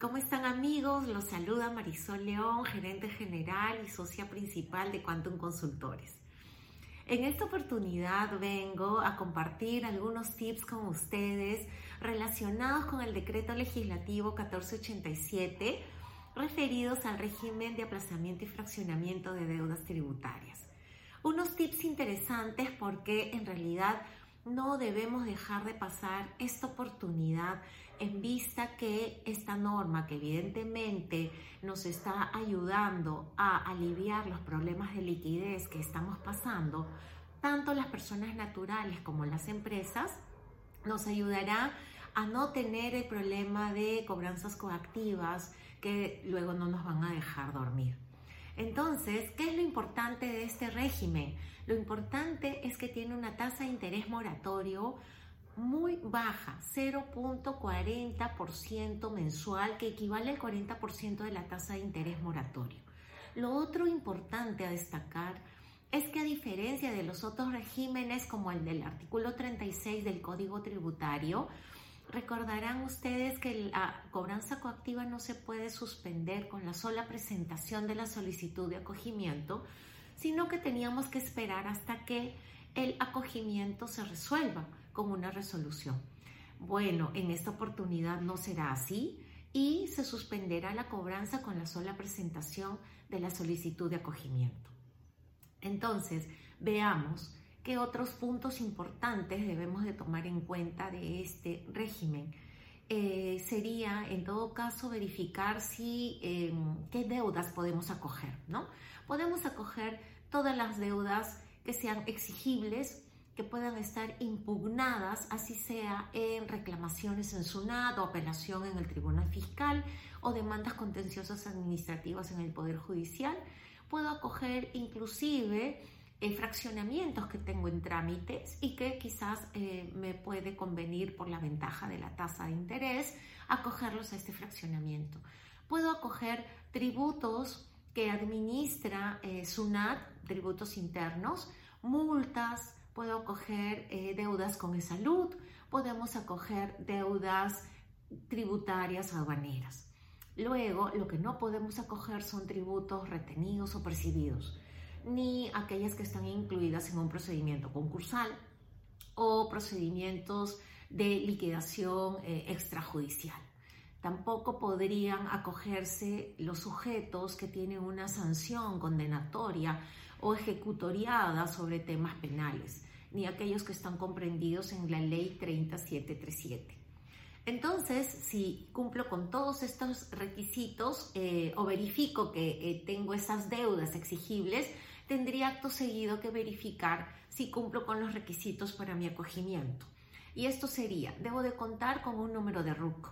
¿Cómo están amigos? Los saluda Marisol León, gerente general y socia principal de Quantum Consultores. En esta oportunidad vengo a compartir algunos tips con ustedes relacionados con el decreto legislativo 1487 referidos al régimen de aplazamiento y fraccionamiento de deudas tributarias. Unos tips interesantes porque en realidad no debemos dejar de pasar esta oportunidad en vista que esta norma que evidentemente nos está ayudando a aliviar los problemas de liquidez que estamos pasando, tanto las personas naturales como las empresas, nos ayudará a no tener el problema de cobranzas coactivas que luego no nos van a dejar dormir. Entonces, ¿qué es lo importante de este régimen? Lo importante es que tiene una tasa de interés moratorio muy baja, 0.40% mensual, que equivale al 40% de la tasa de interés moratorio. Lo otro importante a destacar es que a diferencia de los otros regímenes como el del artículo 36 del Código Tributario, recordarán ustedes que la cobranza coactiva no se puede suspender con la sola presentación de la solicitud de acogimiento, sino que teníamos que esperar hasta que el acogimiento se resuelva con una resolución. Bueno, en esta oportunidad no será así y se suspenderá la cobranza con la sola presentación de la solicitud de acogimiento. Entonces, veamos qué otros puntos importantes debemos de tomar en cuenta de este régimen. Eh, sería, en todo caso, verificar si em, qué deudas podemos acoger, ¿no? Podemos acoger todas las deudas que sean exigibles que puedan estar impugnadas, así sea en reclamaciones en SUNAT o apelación en el Tribunal Fiscal o demandas contenciosas administrativas en el Poder Judicial. Puedo acoger inclusive eh, fraccionamientos que tengo en trámites y que quizás eh, me puede convenir por la ventaja de la tasa de interés acogerlos a este fraccionamiento. Puedo acoger tributos que administra eh, SUNAT, tributos internos, multas, puedo acoger eh, deudas con salud, podemos acoger deudas tributarias aduaneras. Luego, lo que no podemos acoger son tributos retenidos o percibidos, ni aquellas que están incluidas en un procedimiento concursal o procedimientos de liquidación eh, extrajudicial. Tampoco podrían acogerse los sujetos que tienen una sanción condenatoria o ejecutoriada sobre temas penales ni aquellos que están comprendidos en la ley 30737. Entonces, si cumplo con todos estos requisitos eh, o verifico que eh, tengo esas deudas exigibles, tendría acto seguido que verificar si cumplo con los requisitos para mi acogimiento. Y esto sería, debo de contar con un número de RUC,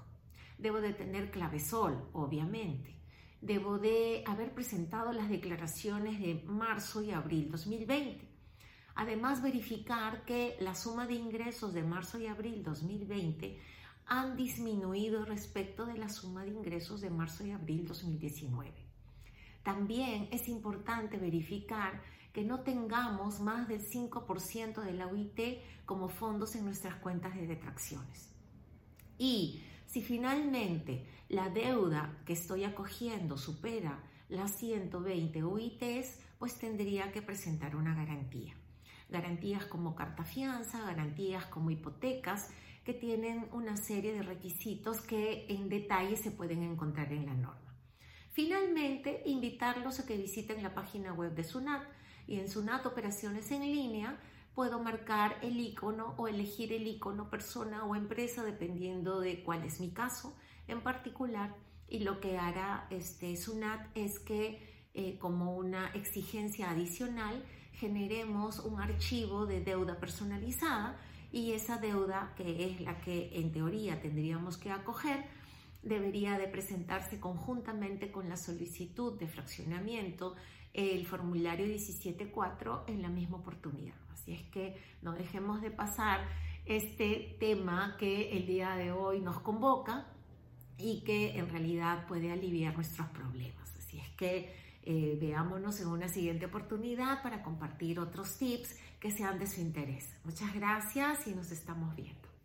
debo de tener clavesol, obviamente, debo de haber presentado las declaraciones de marzo y abril 2020 Además, verificar que la suma de ingresos de marzo y abril 2020 han disminuido respecto de la suma de ingresos de marzo y abril 2019. También es importante verificar que no tengamos más del 5% de la UIT como fondos en nuestras cuentas de detracciones. Y si finalmente la deuda que estoy acogiendo supera las 120 UITs, pues tendría que presentar una garantía garantías como carta fianza, garantías como hipotecas, que tienen una serie de requisitos que en detalle se pueden encontrar en la norma. Finalmente, invitarlos a que visiten la página web de SUNAT y en SUNAT Operaciones en línea puedo marcar el icono o elegir el icono persona o empresa dependiendo de cuál es mi caso en particular y lo que hará este SUNAT es que eh, como una exigencia adicional generemos un archivo de deuda personalizada y esa deuda, que es la que en teoría tendríamos que acoger, debería de presentarse conjuntamente con la solicitud de fraccionamiento, el formulario 17.4 en la misma oportunidad. Así es que no dejemos de pasar este tema que el día de hoy nos convoca y que en realidad puede aliviar nuestros problemas. Así es que eh, veámonos en una siguiente oportunidad para compartir otros tips que sean de su interés. Muchas gracias y nos estamos viendo.